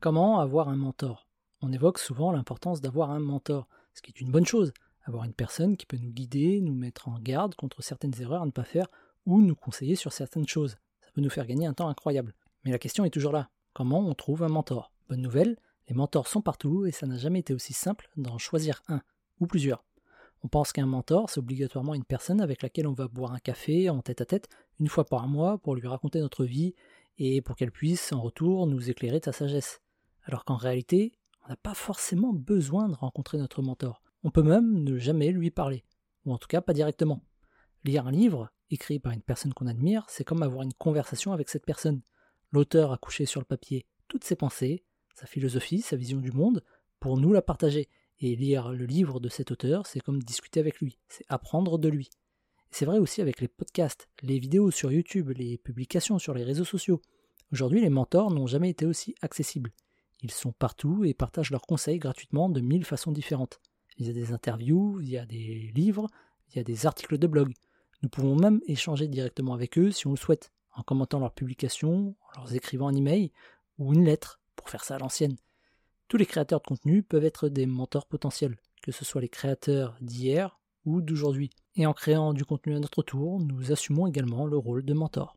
Comment avoir un mentor? On évoque souvent l'importance d'avoir un mentor, ce qui est une bonne chose, avoir une personne qui peut nous guider, nous mettre en garde contre certaines erreurs à ne pas faire ou nous conseiller sur certaines choses. Ça peut nous faire gagner un temps incroyable. Mais la question est toujours là. Comment on trouve un mentor? Bonne nouvelle, les mentors sont partout et ça n'a jamais été aussi simple d'en choisir un ou plusieurs. On pense qu'un mentor, c'est obligatoirement une personne avec laquelle on va boire un café en tête à tête une fois par mois pour lui raconter notre vie et pour qu'elle puisse en retour nous éclairer de sa sagesse. Alors qu'en réalité, on n'a pas forcément besoin de rencontrer notre mentor. On peut même ne jamais lui parler, ou en tout cas pas directement. Lire un livre, écrit par une personne qu'on admire, c'est comme avoir une conversation avec cette personne. L'auteur a couché sur le papier toutes ses pensées, sa philosophie, sa vision du monde, pour nous la partager. Et lire le livre de cet auteur, c'est comme discuter avec lui, c'est apprendre de lui. C'est vrai aussi avec les podcasts, les vidéos sur YouTube, les publications sur les réseaux sociaux. Aujourd'hui, les mentors n'ont jamais été aussi accessibles. Ils sont partout et partagent leurs conseils gratuitement de mille façons différentes. Il y a des interviews, il y a des livres, il y a des articles de blog. Nous pouvons même échanger directement avec eux si on le souhaite, en commentant leurs publications, en leur écrivant un email ou une lettre, pour faire ça à l'ancienne. Tous les créateurs de contenu peuvent être des mentors potentiels, que ce soit les créateurs d'hier ou d'aujourd'hui. Et en créant du contenu à notre tour, nous assumons également le rôle de mentor.